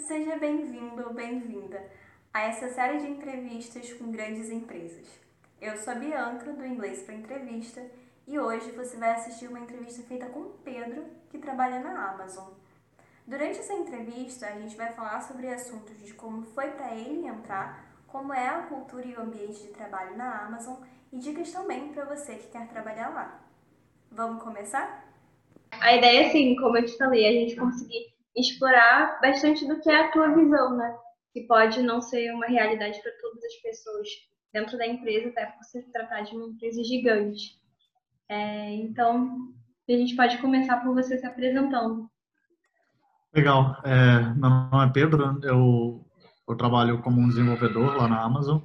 Seja bem-vindo ou bem-vinda a essa série de entrevistas com grandes empresas. Eu sou a Bianca, do Inglês para Entrevista, e hoje você vai assistir uma entrevista feita com o Pedro, que trabalha na Amazon. Durante essa entrevista, a gente vai falar sobre assuntos de como foi para ele entrar, como é a cultura e o ambiente de trabalho na Amazon e dicas também para você que quer trabalhar lá. Vamos começar? A ideia é assim, como eu te falei, a gente conseguir explorar bastante do que é a tua visão, né? Que pode não ser uma realidade para todas as pessoas dentro da empresa, até por se tratar de uma empresa gigante. É, então, a gente pode começar por você se apresentando. Legal. É, meu nome é Pedro, eu, eu trabalho como um desenvolvedor lá na Amazon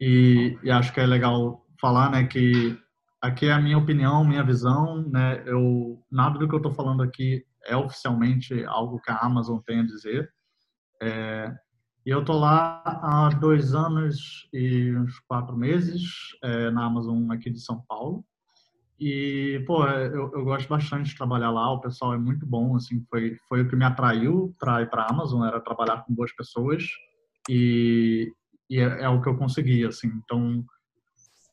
e, e acho que é legal falar né, que aqui é a minha opinião, minha visão, né? Eu nada do que eu estou falando aqui é oficialmente algo que a Amazon tem a dizer. É, e eu tô lá há dois anos e uns quatro meses é, na Amazon aqui de São Paulo. E, pô, eu, eu, gosto bastante de trabalhar lá, o pessoal é muito bom, assim, foi, foi o que me atraiu para ir para a Amazon, era trabalhar com boas pessoas e, e é, é, o que eu consegui, assim. Então,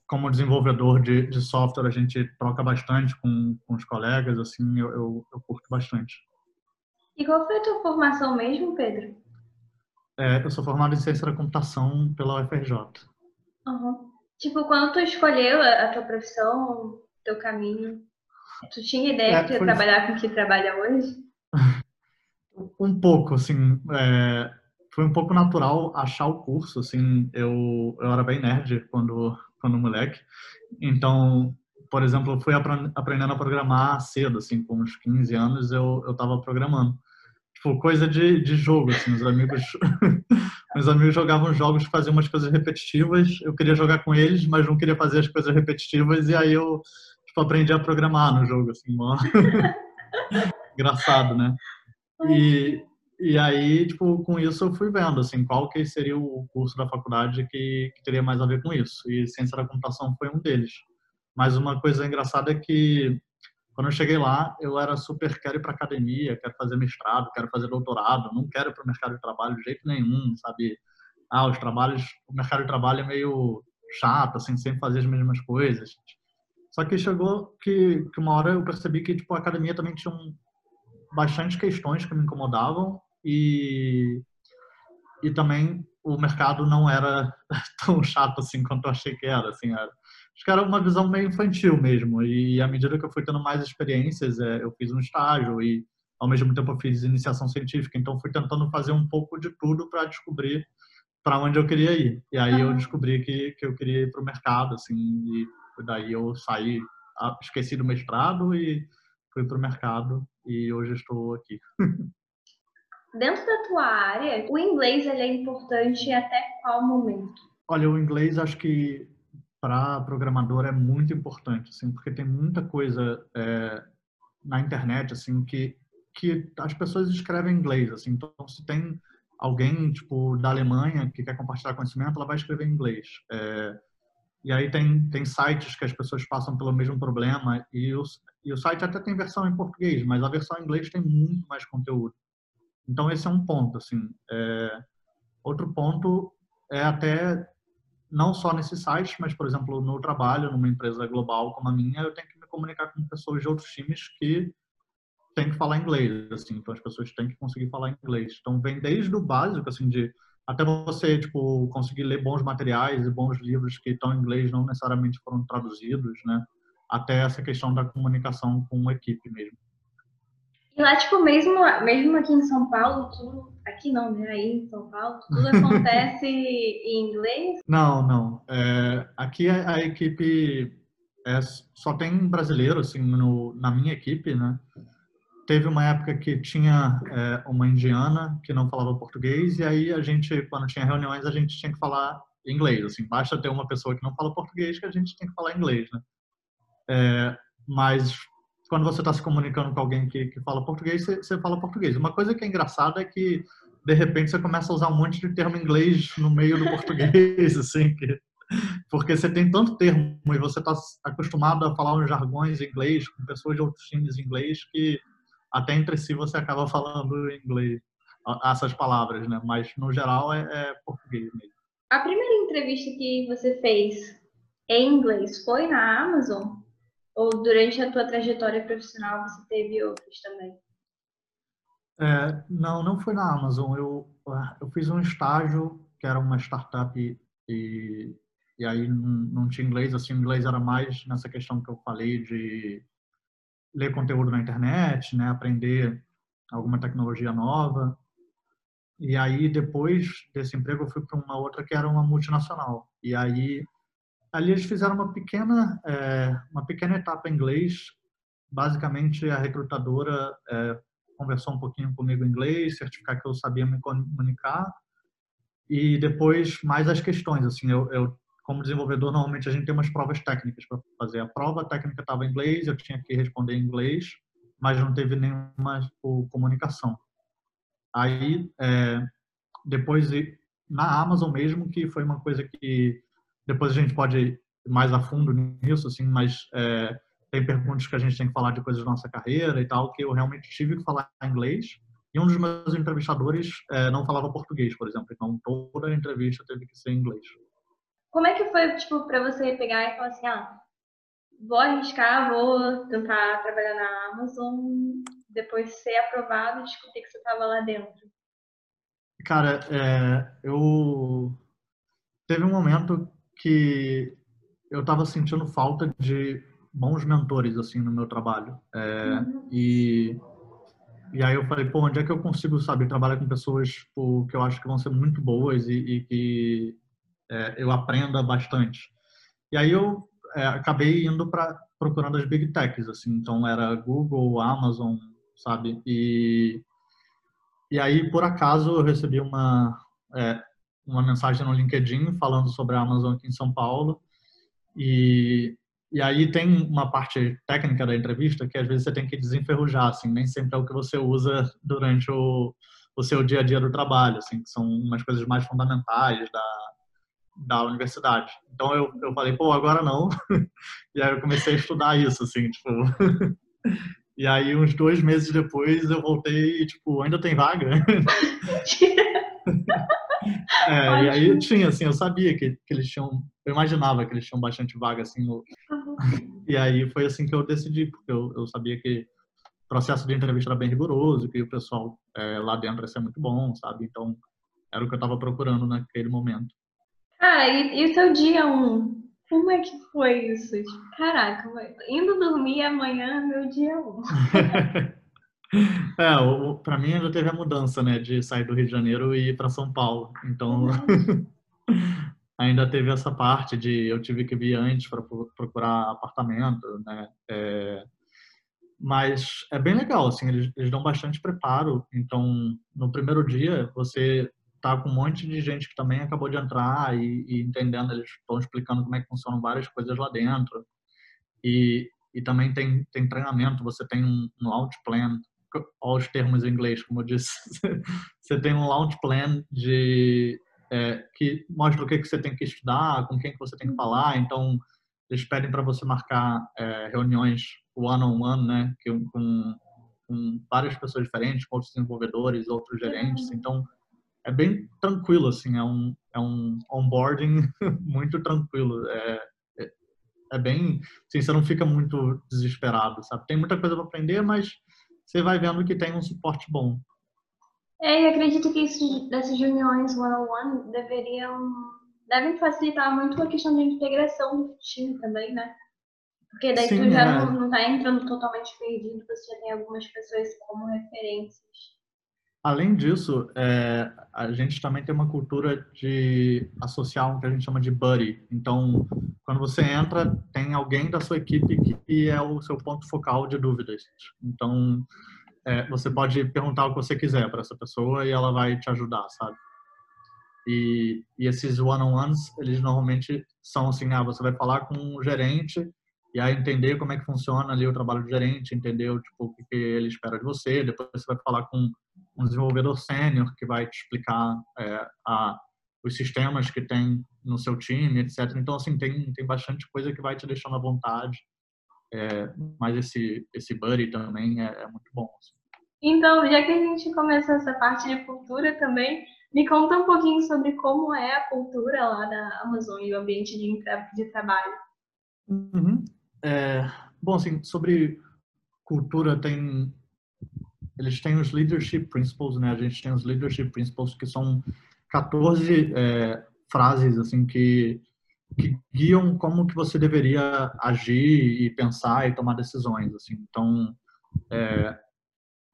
como desenvolvedor de, de software, a gente troca bastante com, com os colegas, assim, eu, eu, eu curto bastante. E qual foi a tua formação mesmo, Pedro? É, eu sou formado em ciência da computação pela UFRJ. Uhum. Tipo, quando tu escolheu a, tua profissão, teu caminho, tu tinha ideia é, de foi... trabalhar com o que trabalha hoje? um pouco, assim, é, foi um pouco natural achar o curso, assim, eu, eu era bem nerd quando quando moleque. Então, por exemplo, eu fui aprendendo a programar cedo, assim, com uns 15 anos eu, eu tava programando. Tipo, coisa de, de jogo, assim, os amigos... meus amigos jogavam jogos que faziam umas coisas repetitivas, eu queria jogar com eles, mas não queria fazer as coisas repetitivas, e aí eu, tipo, aprendi a programar no jogo, assim, mó... engraçado, né? E, e aí, tipo, com isso eu fui vendo, assim, qual que seria o curso da faculdade que, que teria mais a ver com isso. E ciência da computação foi um deles. Mas uma coisa engraçada é que quando eu cheguei lá, eu era super quero ir para academia, quero fazer mestrado, quero fazer doutorado, não quero para o mercado de trabalho de jeito nenhum, sabe? Ah, os trabalhos, o mercado de trabalho é meio chato, assim, sempre fazer as mesmas coisas. Só que chegou que, que uma hora eu percebi que tipo a academia também tinha um, bastante questões que me incomodavam e, e também o mercado não era tão chato assim quanto eu achei que era. Assim, era. Acho que era uma visão meio infantil mesmo. E à medida que eu fui tendo mais experiências, é, eu fiz um estágio e ao mesmo tempo eu fiz iniciação científica. Então fui tentando fazer um pouco de tudo para descobrir para onde eu queria ir. E aí eu descobri que, que eu queria ir para o mercado, assim, e daí eu saí, esqueci do mestrado e fui para o mercado e hoje estou aqui. Dentro da tua área, o inglês ele é importante até qual momento? Olha, o inglês acho que para programador é muito importante, assim, porque tem muita coisa é, na internet, assim, que que as pessoas escrevem em inglês, assim. Então, se tem alguém tipo da Alemanha que quer compartilhar conhecimento, ela vai escrever em inglês. É, e aí tem tem sites que as pessoas passam pelo mesmo problema e, os, e o site até tem versão em português, mas a versão em inglês tem muito mais conteúdo. Então, esse é um ponto. Assim. É... Outro ponto é até, não só nesse site, mas, por exemplo, no trabalho, numa empresa global como a minha, eu tenho que me comunicar com pessoas de outros times que têm que falar inglês. Assim. Então, as pessoas têm que conseguir falar inglês. Então, vem desde o básico, assim, de até você tipo conseguir ler bons materiais e bons livros que estão em inglês não necessariamente foram traduzidos, né? Até essa questão da comunicação com a equipe mesmo. E lá, tipo, mesmo, mesmo aqui em São Paulo, tudo. Aqui não, né? Aí em São Paulo, tudo acontece em inglês? Não, não. É, aqui a, a equipe é, só tem brasileiro, assim, no, na minha equipe, né? Teve uma época que tinha é, uma indiana que não falava português, e aí a gente, quando tinha reuniões, a gente tinha que falar inglês. Assim, basta ter uma pessoa que não fala português que a gente tem que falar inglês, né? É, mas quando você está se comunicando com alguém que, que fala português, você, você, fala português. Uma coisa que é engraçada é que, de repente, você começa a usar um monte de termo inglês no meio do português, assim, que, porque você tem tanto termo e você está acostumado a falar uns jargões em inglês com pessoas de outros times em inglês que até entre si você acaba falando inglês essas palavras, né? Mas no geral é, é português mesmo. A primeira entrevista que você fez em inglês foi na Amazon? Ou durante a tua trajetória profissional você teve outros também? É, não, não foi na Amazon. Eu, eu fiz um estágio que era uma startup e, e aí não tinha inglês. Assim, o inglês era mais nessa questão que eu falei de ler conteúdo na internet, né, aprender alguma tecnologia nova. E aí depois desse emprego eu fui para uma outra que era uma multinacional. E aí ali eles fizeram uma pequena é, uma pequena etapa em inglês. Basicamente a recrutadora é, conversou um pouquinho comigo em inglês, certificar que eu sabia me comunicar e depois mais as questões. Assim, eu, eu como desenvolvedor normalmente a gente tem umas provas técnicas para fazer. A prova técnica estava em inglês, eu tinha que responder em inglês, mas não teve nenhuma tipo, comunicação. Aí é, depois na Amazon mesmo que foi uma coisa que depois a gente pode ir mais a fundo nisso, assim, mas é, tem perguntas que a gente tem que falar de coisas da nossa carreira e tal, que eu realmente tive que falar inglês. E um dos meus entrevistadores é, não falava português, por exemplo. Então, toda a entrevista teve que ser em inglês. Como é que foi, tipo, para você pegar e falar assim, ah, vou arriscar, vou tentar trabalhar na Amazon, depois de ser aprovado e descobrir que você estava lá dentro? Cara, é, eu... Teve um momento que eu estava sentindo falta de bons mentores assim no meu trabalho. É, uhum. e e aí eu falei pô onde é que eu consigo saber trabalhar com pessoas tipo, que eu acho que vão ser muito boas e, e que é, eu aprenda bastante? E aí eu é, acabei indo para procurando as big techs assim. Então era Google Amazon sabe? E e aí por acaso eu recebi uma é, uma mensagem no LinkedIn falando sobre a Amazon aqui em São Paulo. E, e aí tem uma parte técnica da entrevista que às vezes você tem que desenferrujar, assim, nem sempre é o que você usa durante o, o seu dia a dia do trabalho, assim, que são umas coisas mais fundamentais da, da universidade. Então eu, eu falei, pô, agora não. e aí eu comecei a estudar isso, assim, tipo. e aí uns dois meses depois eu voltei e, tipo, ainda tem vaga? É, e aí tinha, assim, eu sabia que, que eles tinham, eu imaginava que eles tinham bastante vaga, assim, no... uhum. e aí foi assim que eu decidi, porque eu, eu sabia que o processo de entrevista era bem rigoroso, que o pessoal é, lá dentro ia ser muito bom, sabe? Então, era o que eu estava procurando naquele momento. Ah, e, e o seu dia um? Como é que foi isso? Caraca, indo dormir amanhã, meu dia um. É, para mim ainda teve a mudança, né, de sair do Rio de Janeiro e ir para São Paulo. Então, ainda teve essa parte de eu tive que vir antes para procurar apartamento, né? É, mas é bem legal, assim, eles, eles dão bastante preparo. Então, no primeiro dia, você tá com um monte de gente que também acabou de entrar e, e entendendo, eles estão explicando como é que funcionam várias coisas lá dentro. E, e também tem, tem treinamento, você tem um, um out plan aos termos em inglês, como eu disse, você tem um launch plan de é, que mostra o que, que você tem que estudar, com quem que você tem que falar. Então, eles pedem para você marcar é, reuniões one-on-one, -on -one, né, que, com, com várias pessoas diferentes, com outros desenvolvedores, outros gerentes. Então, é bem tranquilo, assim, é um, é um onboarding muito tranquilo. É, é, é bem, assim, você não fica muito desesperado, sabe? Tem muita coisa para aprender, mas você vai vendo que tem um suporte bom. É, eu acredito que isso, dessas reuniões one-on-one deveriam devem facilitar muito a questão de integração do time também, né? Porque daí Sim, tu já é. não, não tá entrando totalmente perdido, você já tem algumas pessoas como referências. Além disso, é, a gente também tem uma cultura de associar um que a gente chama de buddy. Então, quando você entra, tem alguém da sua equipe que é o seu ponto focal de dúvidas. Então, é, você pode perguntar o que você quiser para essa pessoa e ela vai te ajudar, sabe? E, e esses one-on-ones, eles normalmente são assim, ah, você vai falar com o gerente e aí entender como é que funciona ali o trabalho do gerente, entender tipo, o que, que ele espera de você, depois você vai falar com um desenvolvedor sênior que vai te explicar é, a, os sistemas que tem no seu time, etc. Então, assim, tem, tem bastante coisa que vai te deixando à vontade. É, mas esse, esse buddy também é, é muito bom. Assim. Então, já que a gente começou essa parte de cultura também, me conta um pouquinho sobre como é a cultura lá da Amazon e o ambiente de, de trabalho. Uhum. É, bom, assim, sobre cultura tem eles têm os leadership principles, né? A gente tem os leadership principles que são 14 é, frases assim que que guiam como que você deveria agir e pensar e tomar decisões assim. Então, é,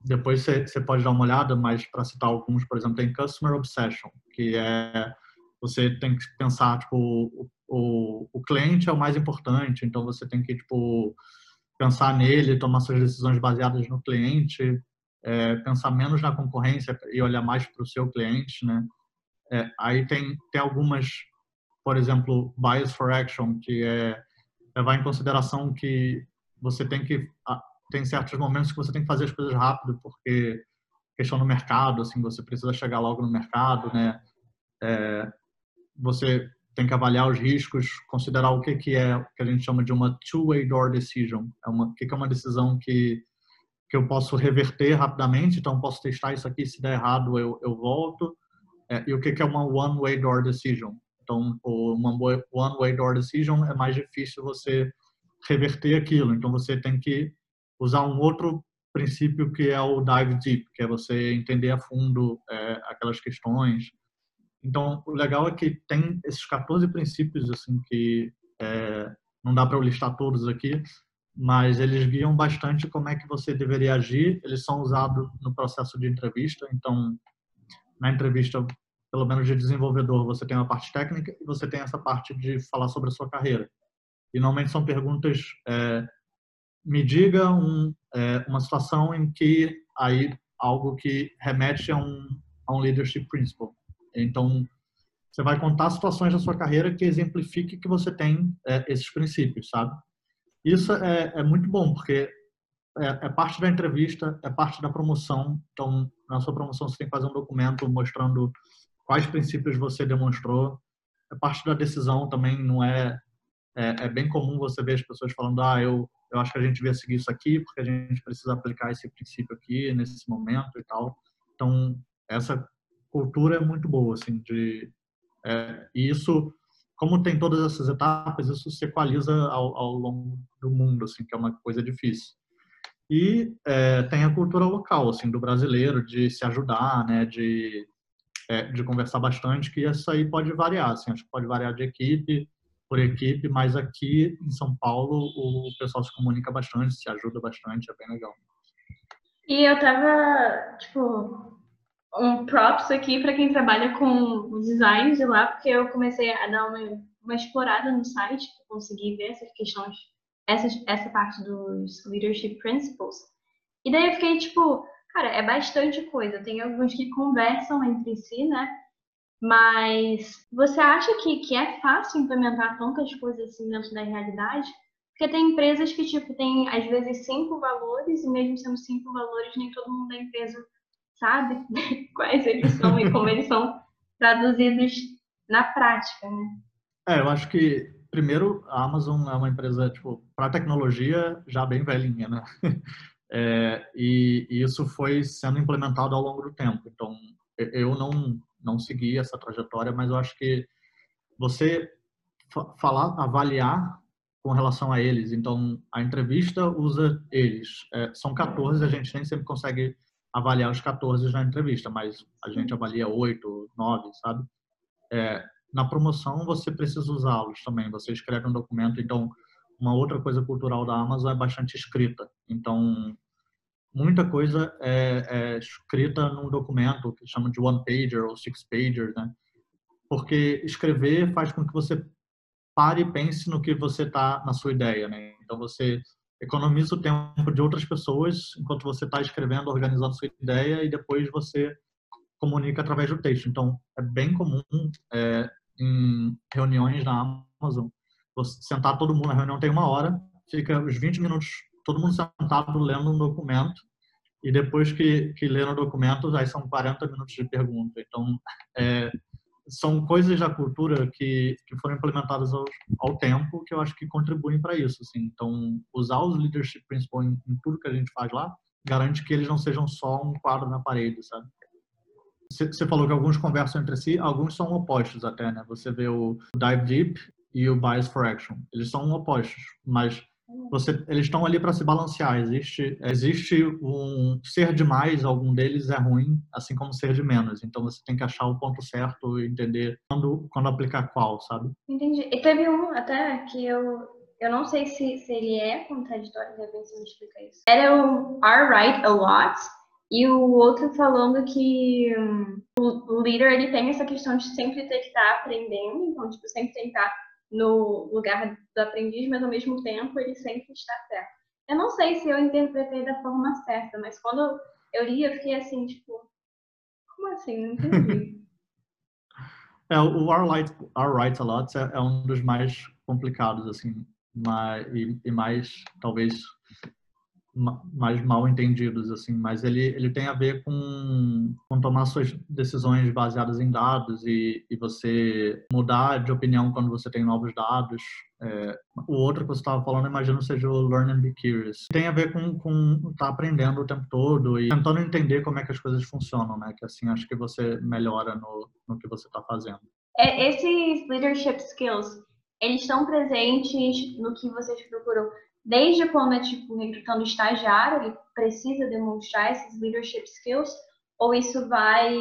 depois você pode dar uma olhada, mas para citar alguns, por exemplo, tem Customer Obsession, que é você tem que pensar tipo o, o, o cliente é o mais importante, então você tem que tipo pensar nele, tomar suas decisões baseadas no cliente, é, pensar menos na concorrência e olhar mais para o seu cliente, né? É, aí tem tem algumas, por exemplo, bias for action, que é levar em consideração que você tem que tem certos momentos que você tem que fazer as coisas rápido porque questão do mercado, assim, você precisa chegar logo no mercado, né? É, você tem que avaliar os riscos, considerar o que que é o que a gente chama de uma two-way door decision, é uma que que é uma decisão que que eu posso reverter rapidamente, então posso testar isso aqui, se der errado eu, eu volto, é, e o que que é uma one-way door decision. Então, uma one-way door decision é mais difícil você reverter aquilo, então você tem que usar um outro princípio que é o dive deep, que é você entender a fundo é, aquelas questões. Então, o legal é que tem esses 14 princípios assim que é, não dá para eu listar todos aqui, mas eles guiam bastante como é que você deveria agir. Eles são usados no processo de entrevista. Então, na entrevista, pelo menos de desenvolvedor, você tem uma parte técnica e você tem essa parte de falar sobre a sua carreira. E normalmente são perguntas é, me diga um, é, uma situação em que aí algo que remete a um, a um leadership principle. Então, você vai contar situações da sua carreira que exemplifique que você tem é, esses princípios, sabe? Isso é, é muito bom, porque é, é, parte da entrevista, é parte da promoção. Então, na sua promoção, você tem que fazer um documento mostrando quais princípios você demonstrou. É parte da decisão também, não é, é, é bem comum você ver as pessoas falando, ah, eu eu acho que a gente devia seguir isso aqui, porque a gente precisa aplicar esse princípio aqui, nesse momento e tal. Então, essa cultura é muito boa, assim, de... É, e isso, como tem todas essas etapas, isso se equaliza ao, ao longo do mundo, assim, que é uma coisa difícil. E é, tem a cultura local, assim, do brasileiro, de se ajudar, né, de, é, de conversar bastante, que isso aí pode variar, assim, acho que pode variar de equipe, por equipe, mas aqui em São Paulo o pessoal se comunica bastante, se ajuda bastante, é bem legal. E eu tava, tipo, um props aqui para quem trabalha com design de lá, porque eu comecei a dar uma, uma explorada no site, consegui ver essas questões, essa, essa parte dos leadership principles. E daí eu fiquei tipo, cara, é bastante coisa. Tem alguns que conversam entre si, né? Mas você acha que, que é fácil implementar tantas coisas assim dentro da realidade? Porque tem empresas que, tipo, tem às vezes cinco valores e mesmo sendo cinco valores, nem todo mundo da empresa sabe quais eles são e como eles são traduzidos na prática, né? É, eu acho que, primeiro, a Amazon é uma empresa, tipo, para tecnologia já bem velhinha, né? É, e, e isso foi sendo implementado ao longo do tempo. Então, eu não não segui essa trajetória, mas eu acho que você falar, avaliar com relação a eles. Então, a entrevista usa eles. É, são 14, a gente nem sempre consegue avaliar os 14 na entrevista, mas a gente avalia 8, 9, sabe? É, na promoção, você precisa usá-los também. Você escreve um documento. Então, uma outra coisa cultural da Amazon é bastante escrita. Então, muita coisa é, é, escrita num documento que chama de one pager ou six pager, né? Porque escrever faz com que você pare e pense no que você está na sua ideia, né? Então você economiza o tempo de outras pessoas enquanto você está escrevendo, organizando sua ideia e depois você comunica através do texto. Então é bem comum é, em reuniões na Amazon você sentar todo mundo na reunião tem uma hora, fica os 20 minutos todo mundo sentado lendo um documento e depois que, que lê no documento, aí são 40 minutos de pergunta. Então, é, são coisas da cultura que, que foram implementadas ao, ao tempo que eu acho que contribuem para isso. Assim. Então, usar os leadership principles em, em, tudo que a gente faz lá garante que eles não sejam só um quadro na parede, sabe? Você falou que alguns conversam entre si, alguns são opostos até, né? Você vê o Dive Deep e o Bias for Action. Eles são opostos, mas você, eles estão ali para se balancear. Existe, existe um ser de mais, algum deles é ruim, assim como ser de menos. Então você tem que achar o ponto certo e entender quando, quando aplicar qual, sabe? Entendi. E teve um até que eu eu não sei se, se ele é contraditório, deve se me explica isso. Era o I write a lot e o outro falando que um, o, líder ele tem essa questão de sempre ter que estar aprendendo, então tipo sempre estar no lugar do aprendiz, mas ao mesmo tempo ele sempre está certo. Eu não sei se eu interpretei da forma certa, mas quando eu li eu fiquei assim, tipo, como assim? Não entendi. é, o Our, Light, Our Right a Lot é, é um dos mais complicados, assim, mais, e, e mais, talvez, mais mal entendidos assim, mas ele ele tem a ver com, com tomar suas decisões baseadas em dados e, e você mudar de opinião quando você tem novos dados. É, o outro que você estava falando, imagino seja o Learn and Be Curious. Tem a ver com com tá aprendendo o tempo todo e tentando entender como é que as coisas funcionam, né? Que assim acho que você melhora no, no que você está fazendo. É, esses leadership skills, eles estão presentes no que vocês procuram desde quando é tipo recrutando estagiário, ele precisa demonstrar esses leadership skills, ou isso vai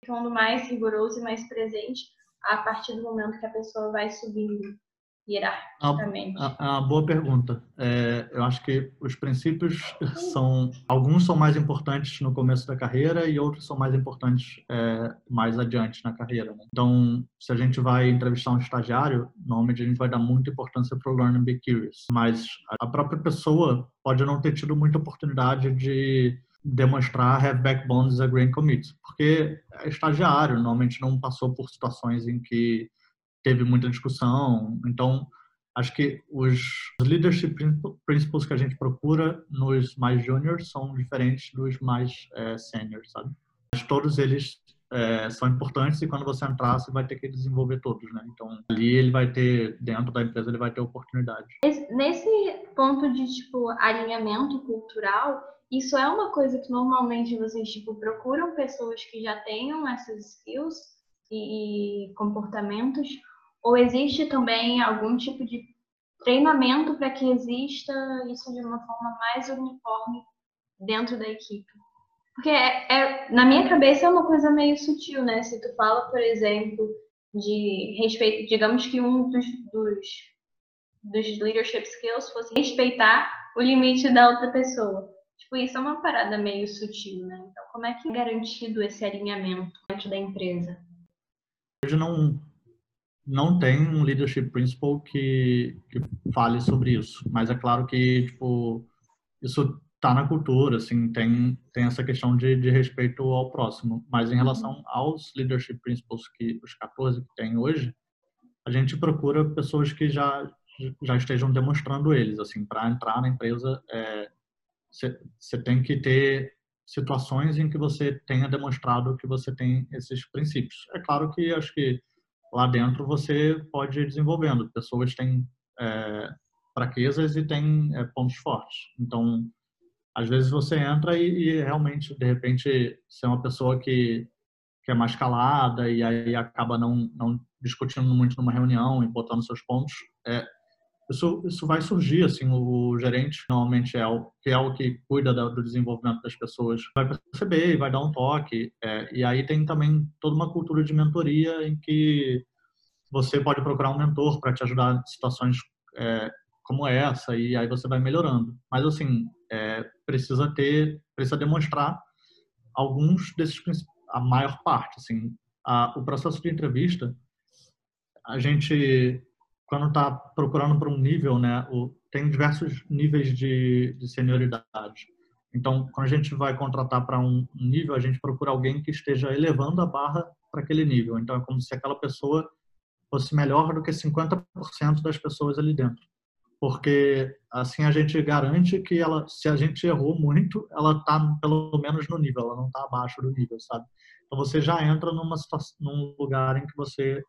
ficando mais rigoroso e mais presente a partir do momento que a pessoa vai subindo hierarquicamente? É uma boa pergunta. É, eu acho que os princípios são alguns são mais importantes no começo da carreira e outros são mais importantes é, mais adiante na carreira. Né? Então, se a gente vai entrevistar um estagiário, normalmente a gente vai dar muita importância para o learn and be curious. Mas a própria pessoa pode não ter tido muita oportunidade de demonstrar have backbones agree and commit, porque é estagiário, normalmente não passou por situações em que teve muita discussão. Então, acho que os leadership principles que a gente procura nos mais juniors são diferentes dos mais é, seniors, sabe? Mas todos eles é, são importantes e quando você entrar, você vai ter que desenvolver todos, né? Então, ali ele vai ter, dentro da empresa, ele vai ter oportunidade. Nesse ponto de, tipo, alinhamento cultural, isso é uma coisa que normalmente vocês, tipo, procuram pessoas que já tenham essas skills e comportamentos ou existe também algum tipo de treinamento para que exista isso de uma forma mais uniforme dentro da equipe? Porque é, é, na minha cabeça é uma coisa meio sutil, né? Se tu fala, por exemplo, de respeito, digamos que um dos, dos, dos leadership skills fosse respeitar o limite da outra pessoa. Tipo, isso é uma parada meio sutil, né? Então, como é que é garantido esse alinhamento dentro da empresa? Hoje não não tem um leadership principle que, que fale sobre isso, mas é claro que tipo isso está na cultura, assim tem tem essa questão de, de respeito ao próximo, mas em relação aos leadership principles que os 14 que tem hoje, a gente procura pessoas que já já estejam demonstrando eles, assim para entrar na empresa você é, tem que ter situações em que você tenha demonstrado que você tem esses princípios. É claro que acho que lá dentro você pode ir desenvolvendo. Pessoas têm é, fraquezas e têm é, pontos fortes. Então, às vezes você entra e, e, realmente, de repente, você é uma pessoa que, que é mais calada e aí acaba não, não discutindo muito numa reunião e botando seus pontos. É, isso, isso vai surgir, assim, o gerente normalmente é o que é o que cuida do desenvolvimento das pessoas, vai perceber e vai dar um toque. É, e aí tem também toda uma cultura de mentoria em que você pode procurar um mentor para te ajudar em situações é, como essa e aí você vai melhorando. Mas assim, é, precisa ter, precisa demonstrar alguns desses a maior parte, assim, a, o processo de entrevista, a gente quando está procurando para um nível, né, o, tem diversos níveis de, de senioridade. Então, quando a gente vai contratar para um nível, a gente procura alguém que esteja elevando a barra para aquele nível. Então, é como se aquela pessoa fosse melhor do que 50% das pessoas ali dentro. Porque assim a gente garante que ela, se a gente errou muito, ela está pelo menos no nível, ela não está abaixo do nível, sabe? Então você já entra numa situação, num lugar em que você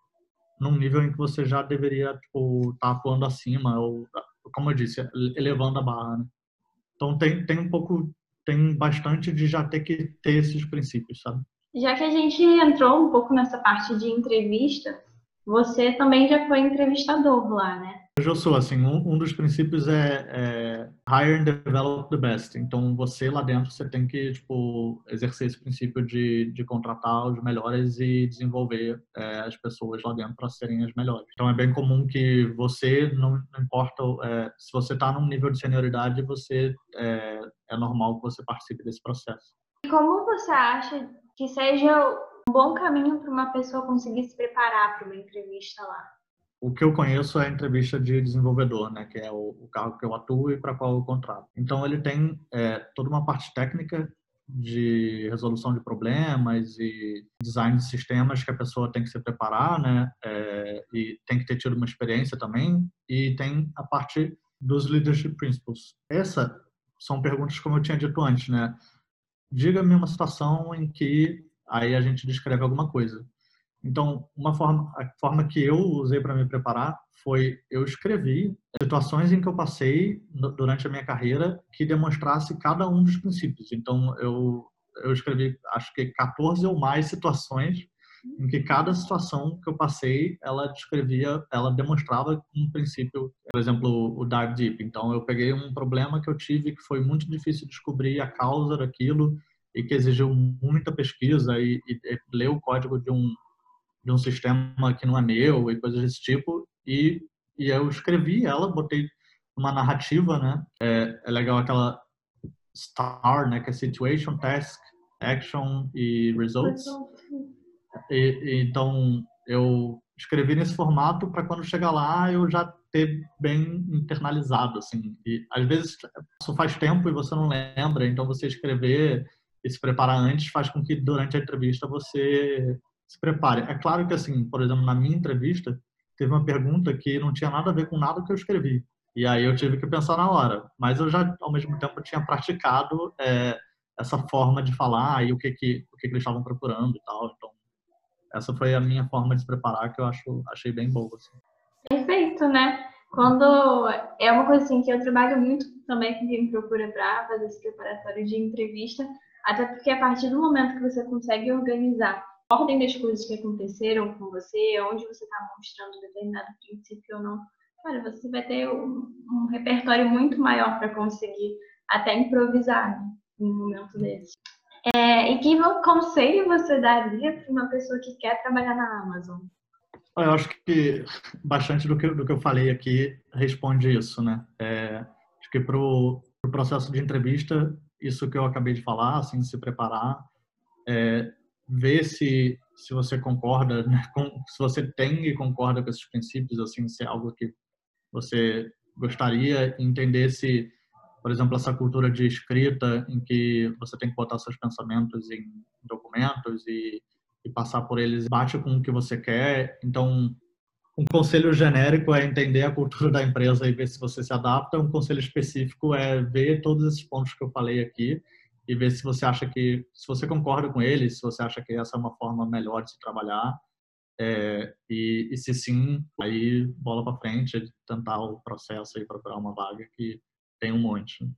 num nível em que você já deveria tipo estar tá atuando acima ou como eu disse elevando a barra né? então tem tem um pouco tem bastante de já ter que ter esses princípios, sabe? Já que a gente entrou um pouco nessa parte de entrevista, você também já foi entrevistador lá, né? Hoje eu sou, assim, um, um dos princípios é, é, hire and develop the best. Então, você lá dentro, você tem que, tipo, exercer esse princípio de, de contratar os melhores e desenvolver é, as pessoas lá dentro para serem as melhores. Então, é bem comum que você, não, não importa, é, se você está num nível de senioridade, você, é, é normal que você participe desse processo. E como você acha que seja um bom caminho para uma pessoa conseguir se preparar para uma entrevista lá? o que eu conheço é a entrevista de desenvolvedor, né, que é o, o cargo que eu atuo e para qual eu contrato. Então ele tem é, toda uma parte técnica de resolução de problemas e design de sistemas que a pessoa tem que se preparar, né, é, e tem que ter tido uma experiência também. E tem a parte dos leadership principles. Essa são perguntas como eu tinha dito antes, né? Diga-me uma situação em que aí a gente descreve alguma coisa. Então, uma forma, a forma que eu usei para me preparar foi eu escrevi situações em que eu passei durante a minha carreira que demonstrasse cada um dos princípios. Então, eu eu escrevi acho que 14 ou mais situações em que cada situação que eu passei, ela descrevia, ela demonstrava um princípio, por exemplo, o dive deep. Então, eu peguei um problema que eu tive que foi muito difícil descobrir a causa daquilo e que exigiu muita pesquisa e, e, e ler o código de um de um sistema que não é meu e coisas desse tipo. E, e eu escrevi ela, botei uma narrativa, né? É, é legal aquela STAR, né? Que é Situation, Task, Action e Results. E, e, então, eu escrevi nesse formato para quando chegar lá eu já ter bem internalizado, assim. E às vezes isso faz tempo e você não lembra, então você escrever e se preparar antes faz com que durante a entrevista você se prepare. É claro que, assim, por exemplo, na minha entrevista, teve uma pergunta que não tinha nada a ver com nada que eu escrevi. E aí eu tive que pensar na hora. Mas eu já, ao mesmo tempo, tinha praticado é, essa forma de falar e o que, que, o que, que eles estavam procurando e tal. Então, essa foi a minha forma de se preparar que eu acho, achei bem boa. Assim. Perfeito, né? Quando é uma coisa assim que eu trabalho muito também com quem procura para fazer esse preparatório de entrevista, até porque a partir do momento que você consegue organizar ordem das coisas que aconteceram com você, onde você está mostrando determinado princípio ou não, cara, você vai ter um, um repertório muito maior para conseguir até improvisar né, em um momento desse. É, e que conselho você daria para uma pessoa que quer trabalhar na Amazon? Eu acho que bastante do que, do que eu falei aqui responde isso, né? É, acho que para o pro processo de entrevista, isso que eu acabei de falar, assim, se preparar, é, ver se se você concorda, né, com, se você tem e concorda com esses princípios, assim, se é algo que você gostaria, entender se, por exemplo, essa cultura de escrita em que você tem que botar seus pensamentos em documentos e, e passar por eles bate com o que você quer. Então, um conselho genérico é entender a cultura da empresa e ver se você se adapta. Um conselho específico é ver todos esses pontos que eu falei aqui e ver se você acha que, se você concorda com ele, se você acha que essa é uma forma melhor de se trabalhar. É, e, e, se sim, aí bola para frente, tentar o processo e procurar uma vaga que tem um monte.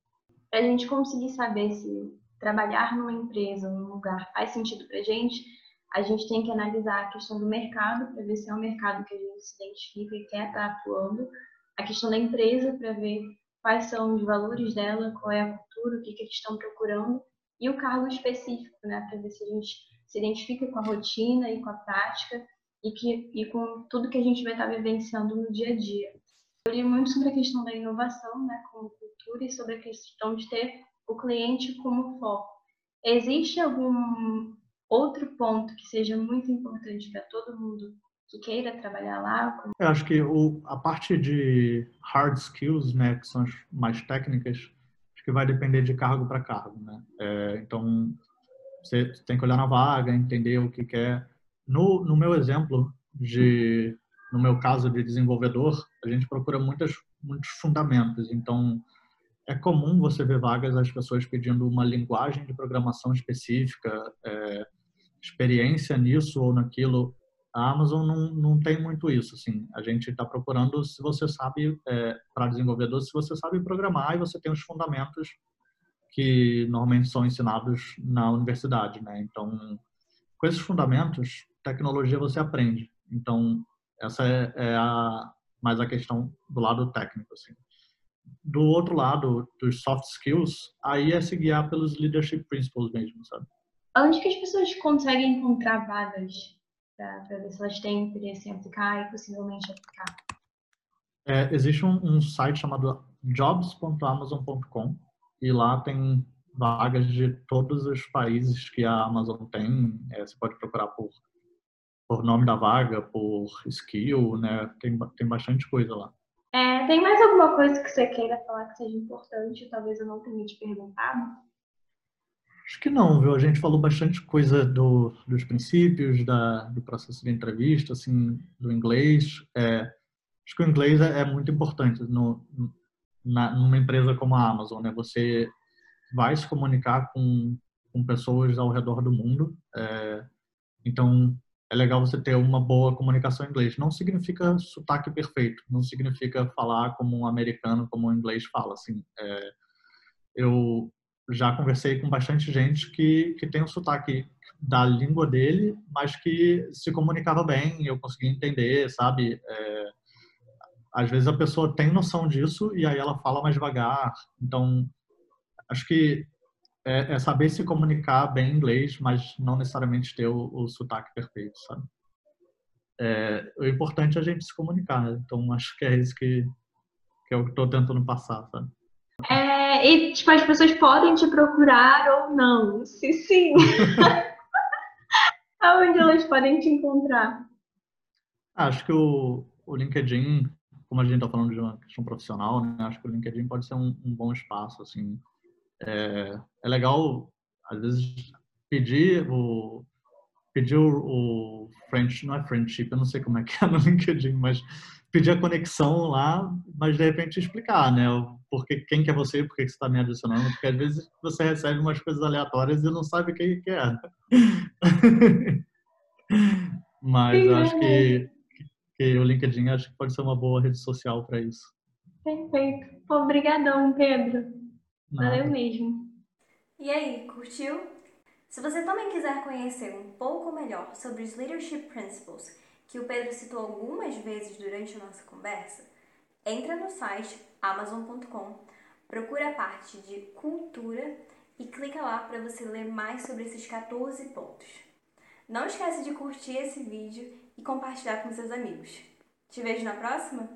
Para a gente conseguir saber se trabalhar numa empresa, num lugar faz sentido para gente, a gente tem que analisar a questão do mercado para ver se é um mercado que a gente se identifica e quer estar atuando, a questão da empresa para ver quais são os valores dela, qual é a cultura, o que, que eles estão procurando, e o cargo específico, né, para ver se a gente se identifica com a rotina e com a prática e, que, e com tudo que a gente vai estar vivenciando no dia a dia. Eu li muito sobre a questão da inovação, né, como cultura, e sobre a questão de ter o cliente como foco. Existe algum outro ponto que seja muito importante para todo mundo que queira trabalhar lá? Eu acho que o, a parte de hard skills, né, que são as mais técnicas, acho que vai depender de cargo para cargo, né? É, então, você tem que olhar na vaga, entender o que quer. No, no meu exemplo de, no meu caso de desenvolvedor, a gente procura muitas, muitos fundamentos. Então, é comum você ver vagas as pessoas pedindo uma linguagem de programação específica, é, experiência nisso ou naquilo a Amazon não, não tem muito isso, assim. A gente está procurando se você sabe, é, para desenvolvedor, se você sabe programar e você tem os fundamentos que normalmente são ensinados na universidade, né? Então, com esses fundamentos, tecnologia você aprende. Então, essa é, é a, mais a questão do lado técnico, assim. Do outro lado, dos soft skills, aí é se guiar pelos leadership principles mesmo, sabe? Onde que as pessoas conseguem encontrar vagas para ver se elas têm interesse em aplicar e possivelmente aplicar? É, existe um, um site chamado jobs.amazon.com e lá tem vagas de todos os países que a Amazon tem. É, você pode procurar por, por nome da vaga, por skill, né? Tem, tem bastante coisa lá. É, tem mais alguma coisa que você queira falar que seja importante? Talvez eu não tenha te perguntado. Acho que não, viu? A gente falou bastante coisa do, dos princípios, da, do processo de entrevista, assim, do inglês. É, acho que o inglês é, é muito importante no, na, numa empresa como a Amazon, né? Você vai se comunicar com, com pessoas ao redor do mundo. É, então, é legal você ter uma boa comunicação em inglês. Não significa sotaque perfeito, não significa falar como um americano, como o inglês fala. Assim, é, eu já conversei com bastante gente que, que tem o sotaque da língua dele, mas que se comunicava bem, eu conseguia entender, sabe? É, às vezes a pessoa tem noção disso e aí ela fala mais devagar. Então, acho que é, é, saber se comunicar bem em inglês, mas não necessariamente ter o, o sotaque perfeito, sabe? É, o importante é a gente se comunicar, né? então acho que é isso que, que eu estou tentando passar, sabe? É, e tipo, as pessoas podem te procurar ou não? Se sim, aonde elas podem te encontrar? Acho que o, o LinkedIn, como a gente está falando de uma questão profissional, né? acho que o LinkedIn pode ser um, um bom espaço, assim, é, é legal, às vezes, pedir o, pedir o, o não é friendship, eu não sei como é que é no LinkedIn, mas pedir a conexão lá, mas de repente explicar, né? Porque quem que é você, por que você está me adicionando, porque às vezes você recebe umas coisas aleatórias e não sabe quem que é. mas eu acho que, que o LinkedIn acho que pode ser uma boa rede social para isso. Perfeito. Obrigadão, Pedro. Valeu mesmo. E aí, curtiu? Se você também quiser conhecer um pouco melhor sobre os Leadership Principles que o Pedro citou algumas vezes durante a nossa conversa, entra no site amazon.com, procura a parte de cultura e clica lá para você ler mais sobre esses 14 pontos. Não esquece de curtir esse vídeo e compartilhar com seus amigos. Te vejo na próxima?